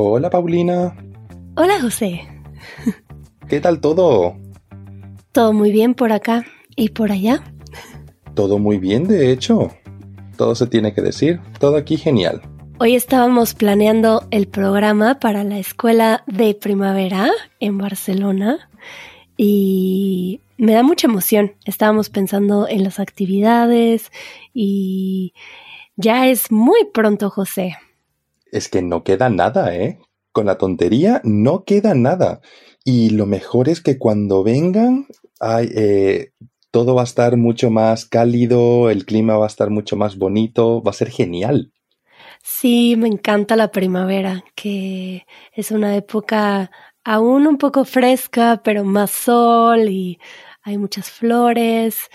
Hola Paulina. Hola José. ¿Qué tal todo? Todo muy bien por acá y por allá. Todo muy bien, de hecho. Todo se tiene que decir. Todo aquí genial. Hoy estábamos planeando el programa para la escuela de primavera en Barcelona y me da mucha emoción. Estábamos pensando en las actividades y ya es muy pronto, José. Es que no queda nada, ¿eh? Con la tontería no queda nada. Y lo mejor es que cuando vengan, eh, todo va a estar mucho más cálido, el clima va a estar mucho más bonito, va a ser genial. Sí, me encanta la primavera, que es una época aún un poco fresca, pero más sol y hay muchas flores.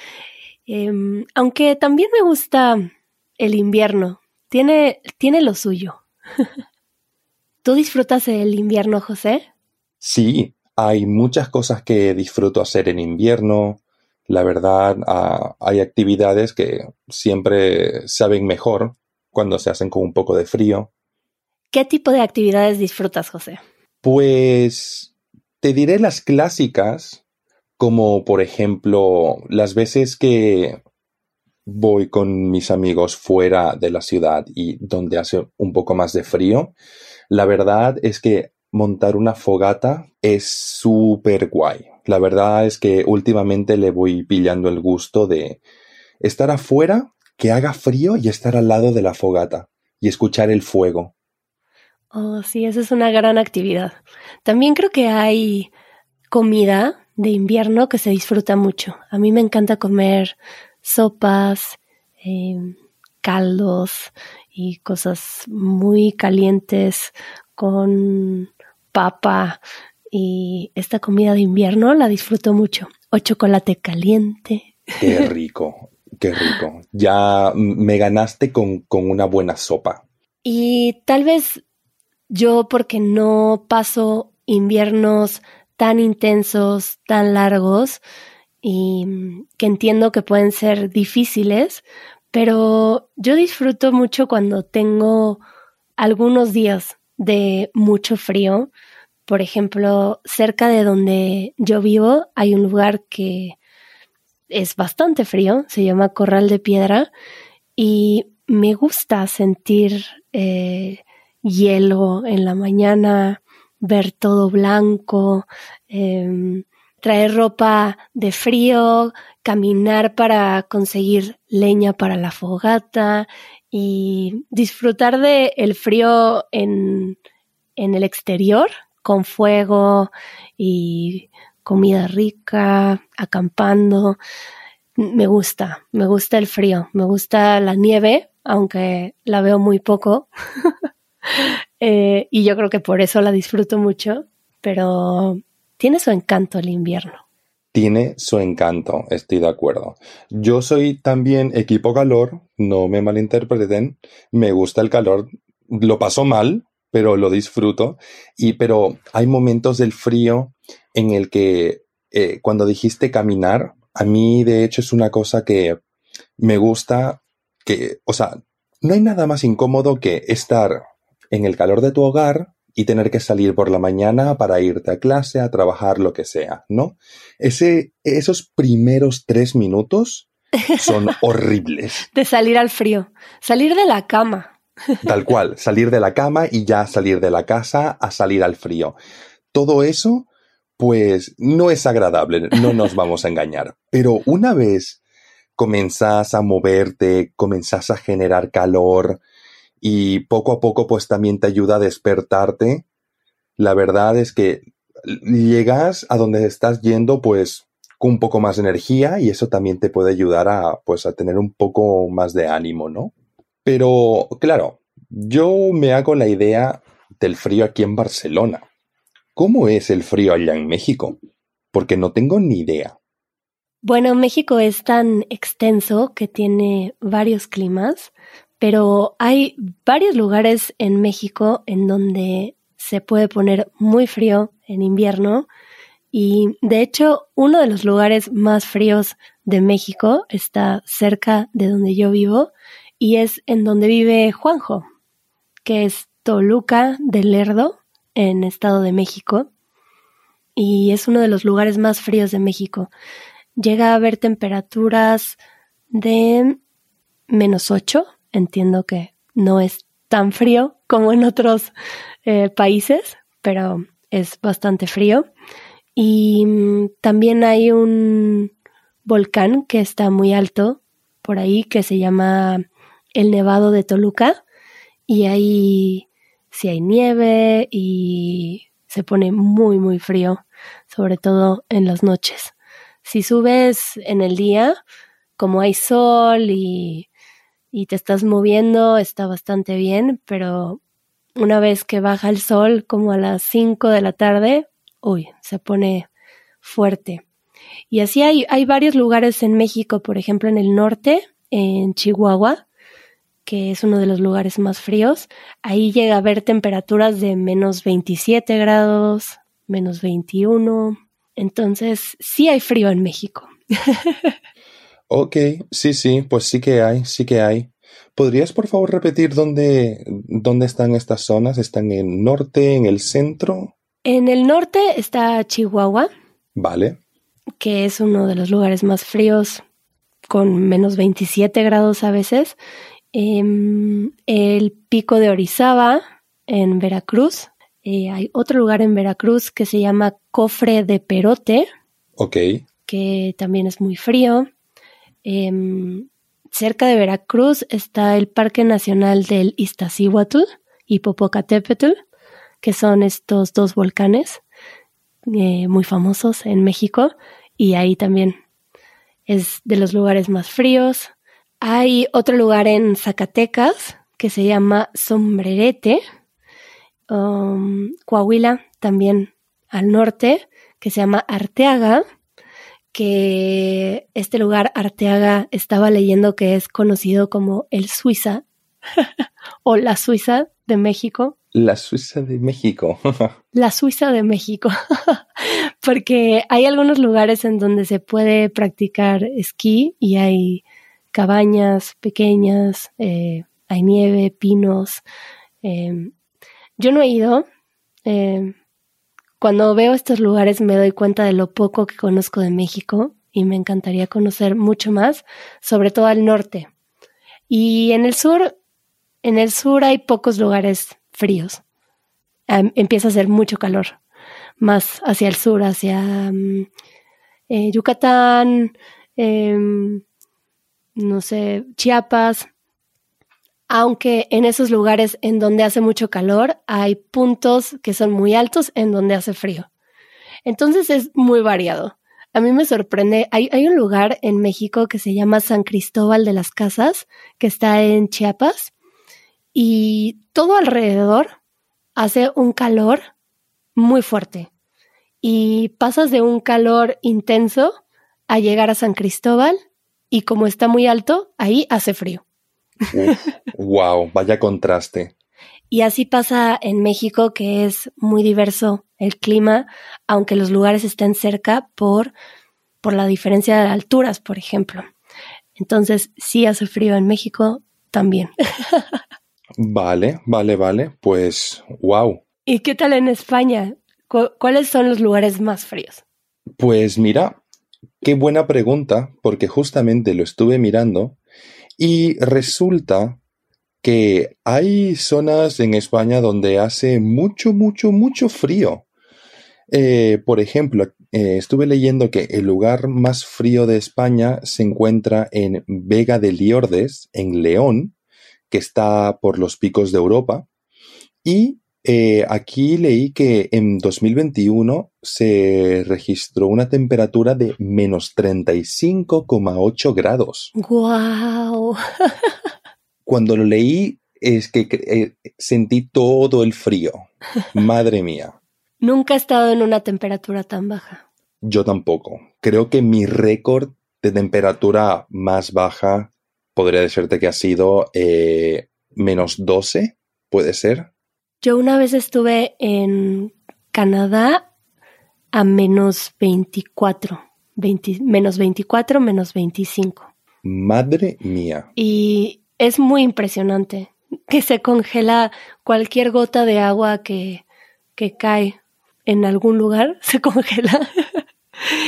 Em, aunque también me gusta el invierno, tiene, tiene lo suyo. ¿Tú disfrutas el invierno, José? Sí, hay muchas cosas que disfruto hacer en invierno. La verdad, ah, hay actividades que siempre saben mejor cuando se hacen con un poco de frío. ¿Qué tipo de actividades disfrutas, José? Pues te diré las clásicas, como por ejemplo las veces que voy con mis amigos fuera de la ciudad y donde hace un poco más de frío. La verdad es que montar una fogata es súper guay. La verdad es que últimamente le voy pillando el gusto de estar afuera que haga frío y estar al lado de la fogata y escuchar el fuego. Oh, sí, esa es una gran actividad. También creo que hay comida de invierno que se disfruta mucho. A mí me encanta comer sopas, em, caldos y cosas muy calientes con papa y esta comida de invierno la disfruto mucho. O chocolate caliente. Qué rico. Qué rico. Ya me ganaste con, una buena sopa. Y tal vez yo, porque no paso inviernos tan intensos, tan largos, y que entiendo que pueden ser difíciles, pero yo disfruto mucho cuando tengo algunos días de mucho frío. Por ejemplo, cerca de donde yo vivo hay un lugar que es bastante frío, se llama Corral de Piedra y me gusta sentir eh, hielo en la mañana, ver todo blanco, em, traer ropa de frío, caminar para conseguir leña para la fogata y disfrutar del el frío en, en el exterior con fuego y comida rica, acampando. Me gusta, me gusta el frío, me gusta la nieve, aunque la veo muy poco. Eh, y yo creo que por eso la disfruto mucho, pero tiene su encanto el invierno. Tiene su encanto, estoy de acuerdo. Yo soy también equipo calor, no me malinterpreten, me gusta el calor, lo paso mal, pero lo disfruto. Y pero hay momentos del frío en el que eh, cuando dijiste caminar, a mí de hecho es una cosa que me gusta que, o sea, no hay nada más incómodo que estar en el calor de tu hogar y tener que salir por la mañana para irte a clase, a trabajar, lo que sea, ¿no? Ese, esos primeros tres minutos son horribles. De salir al frío, salir de la cama. Tal cual, salir de la cama y ya salir de la casa a salir al frío. Todo eso, pues no es agradable, no nos vamos a engañar. Pero una vez comenzás a moverte, comenzás a generar calor y poco a poco pues también te ayuda a despertarte, la verdad es que llegas a donde estás yendo pues con un poco más de energía y eso también te puede ayudar a pues a tener un poco más de ánimo, ¿no? Pero, claro, yo me hago la idea del frío aquí en Barcelona. ¿Cómo es el frío allá en México? Porque no tengo ni idea. Bueno, México es tan extenso que tiene varios climas, pero hay varios lugares en México en donde se puede poner muy frío en invierno y de hecho uno de los lugares más fríos de México está cerca de donde yo vivo y es en donde vive Juanjo, que es Toluca de Lerdo, en Estado de México, y es uno de los lugares más fríos de México. Llega a haber temperaturas de menos 8, entiendo que no es tan frío como en otros eh, países, pero es bastante frío. Y mm, también hay un volcán que está muy alto por ahí que se llama el Nevado de Toluca y ahí sí hay nieve y se pone muy muy frío, sobre todo en las noches. Si subes en el día, como hay sol y, y te estás moviendo, está bastante bien, pero una vez que baja el sol, como a las 5 de la tarde, uy, se pone fuerte. Y así hay, hay varios lugares en México, por ejemplo en el norte, en Chihuahua, que es uno de los lugares más fríos. Ahí llega a haber temperaturas de menos 27 grados, menos 21. Entonces, sí hay frío en México. ok, sí, sí, pues sí que hay, sí que hay. ¿Podrías por favor repetir dónde, dónde están estas zonas? ¿Están en el norte, en el centro? En el norte está Chihuahua. Vale. Que es uno de los lugares más fríos, con menos 27 grados a veces. Em, el pico de Orizaba, en Veracruz. Eh, hay otro lugar en Veracruz que se llama Cofre de Perote. Ok. Que también es muy frío. Em, cerca de Veracruz está el Parque Nacional del Iztaccíhuatl y Popocatépetl, que son estos dos volcanes eh, muy famosos en México. Y ahí también es de los lugares más fríos. Hay otro lugar en Zacatecas que se llama Sombrerete, um, Coahuila, también al norte, que se llama Arteaga, que este lugar Arteaga estaba leyendo que es conocido como el Suiza o la Suiza de México. La Suiza de México. la Suiza de México. Porque hay algunos lugares en donde se puede practicar esquí y hay cabañas pequeñas, eh, hay nieve, pinos. Em, yo no he ido. Em, cuando veo estos lugares me doy cuenta de lo poco que conozco de México y me encantaría conocer mucho más, sobre todo al norte. Y en el sur, en el sur hay pocos lugares fríos. empieza a hacer mucho calor, más hacia el sur, hacia mm, eh, Yucatán, em, no sé, Chiapas, aunque en esos lugares en donde hace mucho calor hay puntos que son muy altos en donde hace frío. Entonces es muy variado. A mí me sorprende, hay, un lugar en México que se llama San Cristóbal de las Casas, que está en Chiapas, y todo alrededor hace un calor muy fuerte. Y pasas de un calor intenso a llegar a San Cristóbal y como está muy alto, ahí hace frío. Wow, vaya contraste. Y así pasa en México, que es muy diverso el clima, aunque los lugares estén cerca por, por la diferencia de alturas, por ejemplo. Entonces, sí hace frío en México también. vale, vale, vale. Pues, wow. ¿Y qué tal en España? ¿Cuáles son los lugares más fríos? Pues mira, Qué buena pregunta, porque justamente lo estuve mirando y resulta que hay zonas en España donde hace mucho, mucho, mucho frío. Eh, por ejemplo, eh, estuve leyendo que el lugar más frío de España se encuentra en Vega de Liordes, en León, que está por los picos de Europa, y eh, aquí leí que en 2021 se registró una temperatura de menos 35,8 grados. ¡Guau! Cuando lo leí es que eh, sentí todo el frío. Madre mía. Nunca he estado en una temperatura tan baja. Yo tampoco. Creo que mi récord de temperatura más baja podría decirte que ha sido eh, menos 12, puede ser. Yo una vez estuve en Canadá a menos 24, menos 24, menos 25. Madre mía. Y es muy impresionante. que se congela cualquier gota de agua que, que cae en algún lugar, se congela.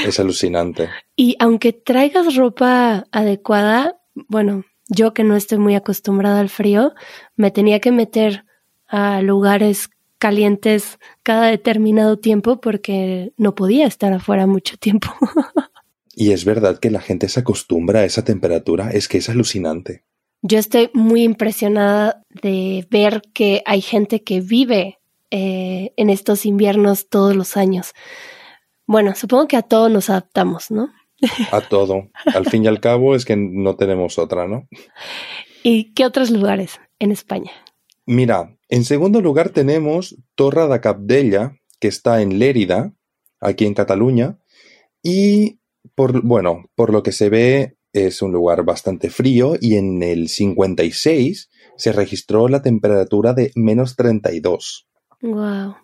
Es alucinante. Y aunque traigas ropa adecuada, bueno, yo que no estoy muy acostumbrada al frío, me tenía que meter a lugares calientes cada determinado tiempo porque no podía estar afuera mucho tiempo. y es verdad que la gente se acostumbra a esa temperatura, es que es alucinante. Yo estoy muy impresionada de ver que hay gente que vive eh, en estos inviernos todos los años. Bueno, supongo que a todo nos adaptamos, ¿no? A todo. Al fin y al cabo es que no tenemos otra, ¿no? ¿Y qué otros lugares en España? Mira, en segundo lugar tenemos Torre de Capdella, que está en Lérida, aquí en Cataluña, y por, bueno, por lo que se ve es un lugar bastante frío y en el 56 se registró la temperatura de menos 32. Wow.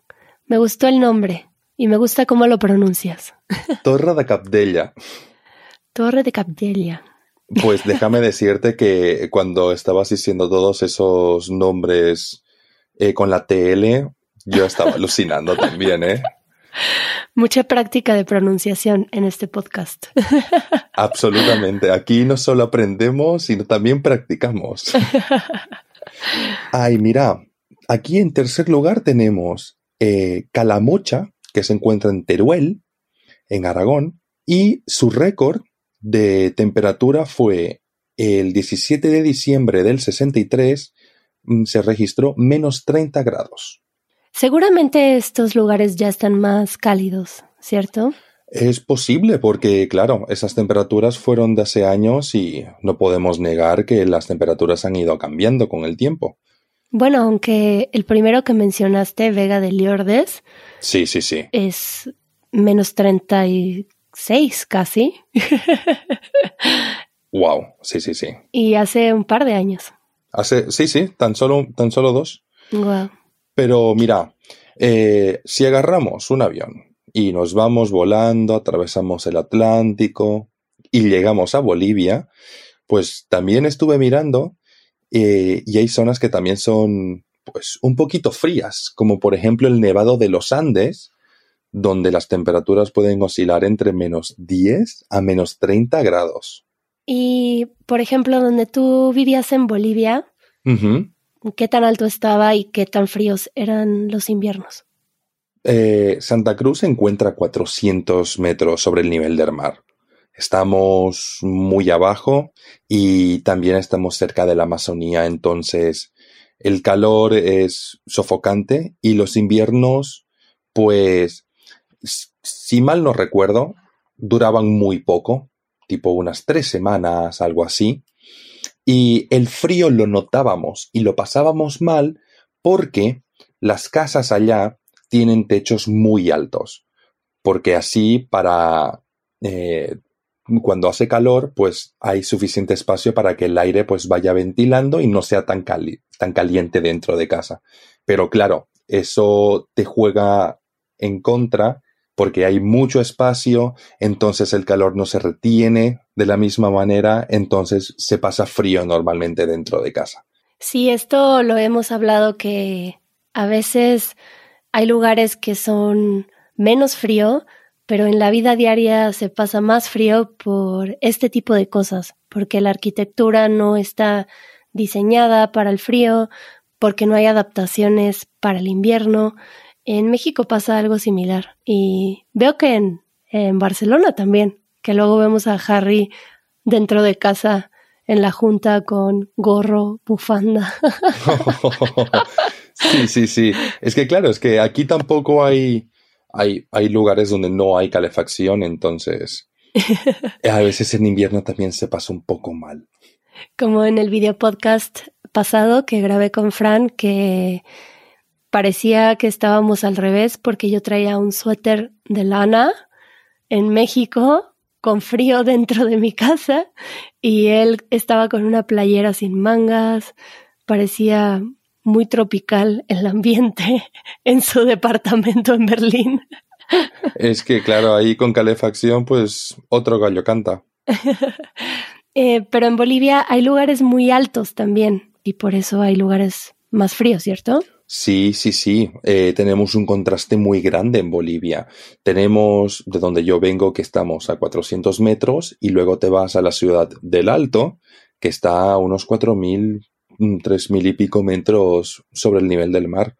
Me gustó el nombre. Y me gusta cómo lo pronuncias. Torre de Capdella. Torre de Capdella. Pues déjame decirte que cuando estabas diciendo todos esos nombres eh, con la TL, yo estaba alucinando también, ¿eh? Mucha práctica de pronunciación en este podcast. Absolutamente. Aquí no solo aprendemos, sino también practicamos. Ay, mira, aquí en tercer lugar tenemos eh, Calamocha, que se encuentra en Teruel, en Aragón, y su récord de temperatura fue el 17 de diciembre del 63, mm, se registró menos 30 grados. Seguramente estos lugares ya están más cálidos, ¿cierto? Es posible porque, claro, esas temperaturas fueron de hace años y no podemos negar que las temperaturas han ido cambiando con el tiempo. Bueno, aunque el primero que mencionaste, Vega de Liordes. Sí, sí, sí. Es menos 36 casi. wow, sí, sí, sí. Y hace un par de años. Hace, sí, sí, tan solo, tan solo dos. Wow. Pero mira, eh, si agarramos un avión y nos vamos volando, atravesamos el Atlántico y llegamos a Bolivia, pues también estuve mirando eh, y hay zonas que también son pues un poquito frías, como por ejemplo el Nevado de los Andes, donde las temperaturas pueden oscilar entre menos 10 a menos 30 grados. Y, por ejemplo, donde tú vivías en Bolivia, ¿qué tan alto estaba y qué tan fríos eran los inviernos? Eh, Santa Cruz se encuentra a 400 metros sobre el nivel del mar. Estamos muy abajo y también estamos cerca de la Amazonía, entonces el calor es sofocante y los inviernos, pues, si mal no recuerdo, duraban muy poco, tipo unas tres semanas, algo así. Y el frío lo notábamos y lo pasábamos mal porque las casas allá tienen techos muy altos. Porque así para eh, cuando hace calor, pues hay suficiente espacio para que el aire pues vaya ventilando y no sea tan, tan caliente dentro de casa. Pero claro, eso te juega en contra porque hay mucho espacio, entonces el calor no se retiene de la misma manera, entonces se pasa frío normalmente dentro de casa. Sí, esto lo hemos hablado que a veces hay lugares que son menos frío, pero en la vida diaria se pasa más frío por este tipo de cosas, porque la arquitectura no está diseñada para el frío, porque no hay adaptaciones para el invierno. En México pasa algo similar y veo que en, en Barcelona también, que luego vemos a Harry dentro de casa en la junta con gorro, bufanda. sí, sí, sí. Es que claro, es que aquí tampoco hay hay, hay lugares donde no hay calefacción, entonces a veces en invierno también se pasa un poco mal. Como en el video podcast pasado que grabé con Fran, que parecía que estábamos al revés porque yo traía un suéter de lana en México con frío dentro de mi casa y él estaba con una playera sin mangas, parecía muy tropical el ambiente en su departamento en Berlín. Es que, claro, ahí con calefacción, pues otro gallo canta. Eh, pero en Bolivia hay lugares muy altos también. y por eso hay lugares más fríos, ¿cierto? Sí, sí, sí. Eh, tenemos un contraste muy grande en Bolivia. Tenemos de donde yo vengo, que estamos a 400 metros, y luego te vas a la ciudad del Alto, que está a unos 4.000, 3.000 y pico metros sobre el nivel del mar.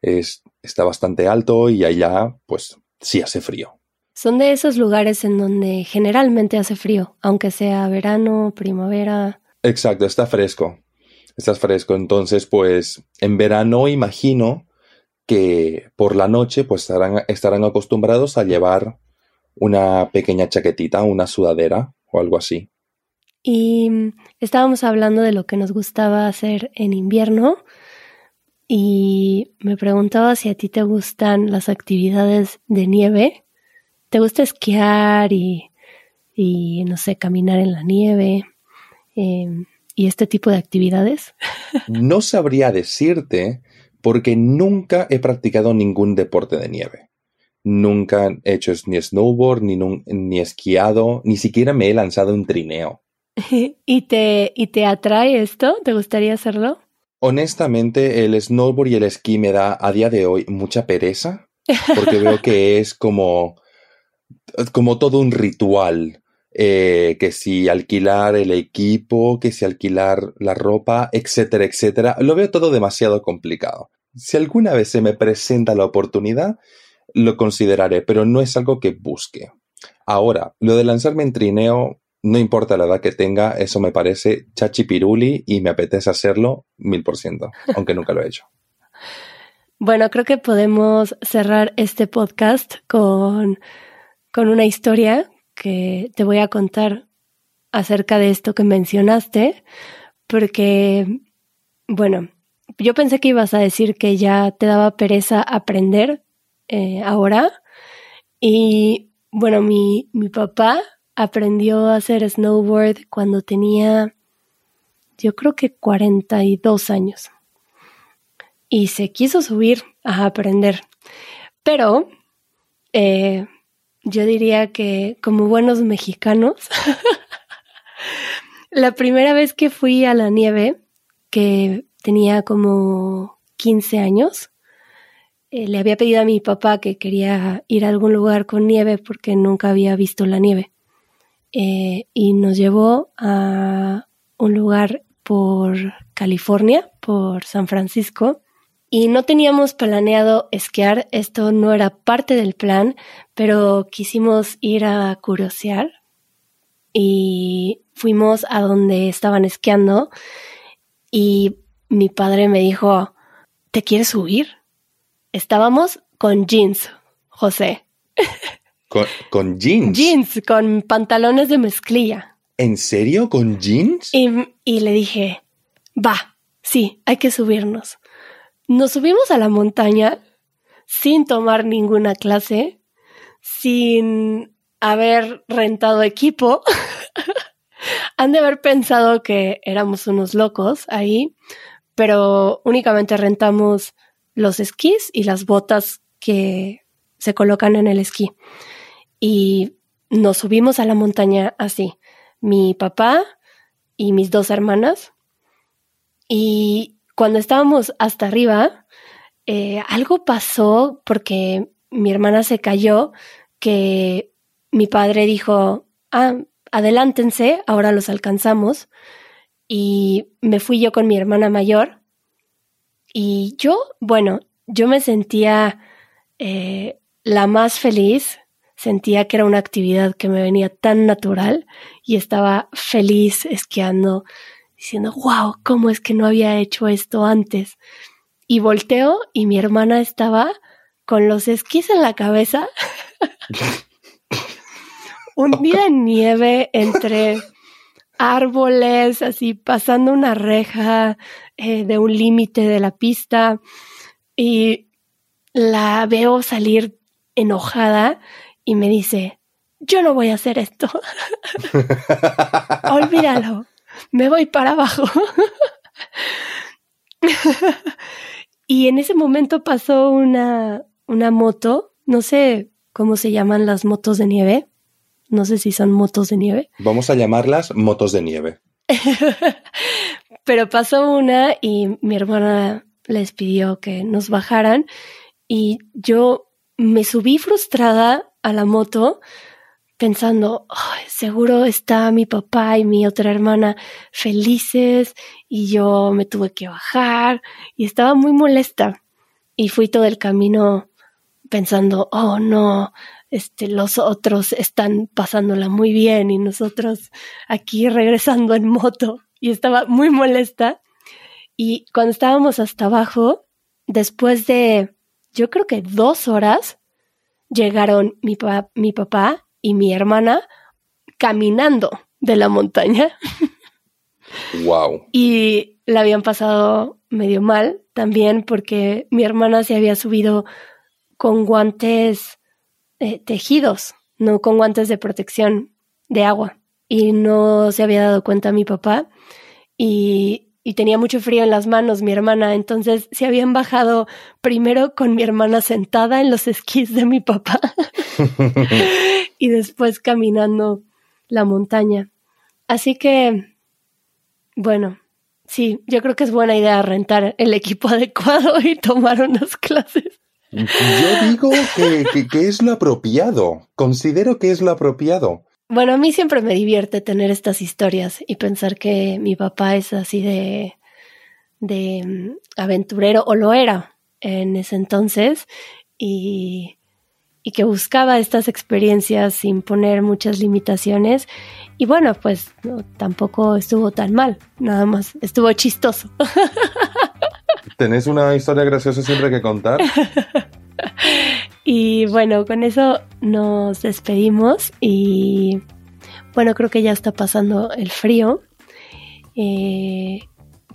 Es, está bastante alto y allá, pues, sí hace frío. Son de esos lugares en donde generalmente hace frío, aunque sea verano, primavera. Exacto, está fresco. Está fresco. Entonces, pues, en verano imagino que por la noche, pues, estarán, estarán acostumbrados a llevar una pequeña chaquetita, una sudadera o algo así. Y estábamos hablando de lo que nos gustaba hacer en invierno y me preguntaba si a ti te gustan las actividades de nieve. ¿Te gusta esquiar y, y no sé, caminar en la nieve em, y este tipo de actividades? no sabría decirte porque nunca he practicado ningún deporte de nieve. Nunca he hecho ni snowboard, ni, ni esquiado, ni siquiera me he lanzado un trineo. ¿Y te, ¿Y te atrae esto? ¿Te gustaría hacerlo? Honestamente, el snowboard y el esquí me da a día de hoy mucha pereza, porque veo que es como, como todo un ritual. Eh, que si alquilar el equipo, que si alquilar la ropa, etcétera, etcétera. Lo veo todo demasiado complicado. Si alguna vez se me presenta la oportunidad, lo consideraré, pero no es algo que busque. Ahora, lo de lanzarme en trineo, no importa la edad que tenga, eso me parece chachipiruli y me apetece hacerlo mil por ciento, aunque nunca lo he hecho. Bueno, creo que podemos cerrar este podcast con, con una historia que te voy a contar acerca de esto que mencionaste, porque, bueno, yo pensé que ibas a decir que ya te daba pereza aprender eh, ahora. Y bueno, mi, mi papá aprendió a hacer snowboard cuando tenía, yo creo que 42 años. Y se quiso subir a aprender. Pero eh, yo diría que como buenos mexicanos, la primera vez que fui a la nieve, que tenía como 15 años, eh, le había pedido a mi papá que quería ir a algún lugar con nieve porque nunca había visto la nieve. Eh, y nos llevó a un lugar por California, por San Francisco, y no teníamos planeado esquiar, esto no era parte del plan, pero quisimos ir a curiosear y fuimos a donde estaban esquiando y mi padre me dijo, ¿te quieres subir? Estábamos con jeans, José. ¿Con, jeans? Jeans, con pantalones de mezclilla. ¿En serio? ¿Con jeans? Y, y le dije, va, sí, hay que subirnos. Nos subimos a la montaña sin tomar ninguna clase, sin haber rentado equipo. Han de haber pensado que éramos unos locos ahí, pero únicamente rentamos los esquís y las botas que se colocan en el esquí y nos subimos a la montaña así, mi papá y mis dos hermanas. Y cuando estábamos hasta arriba, eh, algo pasó porque mi hermana se cayó, que mi padre dijo, ah, adelántense, ahora los alcanzamos. Y me fui yo con mi hermana mayor. Y yo, bueno, yo me sentía eh, la más feliz sentía que era una actividad que me venía tan natural y estaba feliz esquiando, diciendo, wow, ¿cómo es que no había hecho esto antes? Y volteo y mi hermana estaba con los esquís en la cabeza, un día en nieve entre árboles, así pasando una reja eh, de un límite de la pista y la veo salir enojada y me dice, yo no voy a hacer esto. Olvídalo, me voy para abajo. y en ese momento pasó una, una moto, no sé cómo se llaman las motos de nieve, no sé si son motos de nieve. Vamos a llamarlas motos de nieve. Pero pasó una y mi hermana les pidió que nos bajaran y yo me subí frustrada a la moto pensando, seguro está mi papá y mi otra hermana felices y yo me tuve que bajar y estaba muy molesta y fui todo el camino pensando, oh no, este, los otros están pasándola muy bien y nosotros aquí regresando en moto y estaba muy molesta. Y cuando estábamos hasta abajo, después de, yo creo que dos horas, llegaron mi, mi papá y mi hermana caminando de la montaña. Wow. y la habían pasado medio mal también porque mi hermana se había subido con guantes eh, tejidos, no con guantes de protección de agua. Y no se había dado cuenta mi papá. Y, y tenía mucho frío en las manos mi hermana. Entonces se habían bajado primero con mi hermana sentada en los esquís de mi papá. y después caminando la montaña. Así que, bueno, sí, yo creo que es buena idea rentar el equipo adecuado y tomar unas clases. Yo digo que, es lo apropiado. Considero que es lo apropiado. Bueno, a mí siempre me divierte tener estas historias y pensar que mi papá es así de, de mm, aventurero, o lo era en ese entonces, y, y que buscaba estas experiencias sin poner muchas limitaciones. Y bueno, pues tampoco estuvo tan mal, nada más estuvo chistoso. ¿Tenés una historia graciosa siempre que contar? y bueno, con eso nos despedimos y bueno, creo que ya está pasando el frío. Eh,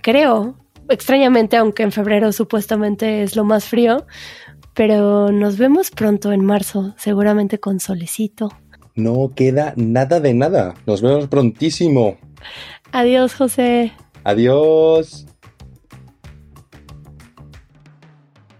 creo, extrañamente, aunque en febrero supuestamente es lo más frío, pero nos vemos pronto en marzo, seguramente con solecito. No queda nada de nada. Nos vemos prontísimo. Adiós, José. Adiós.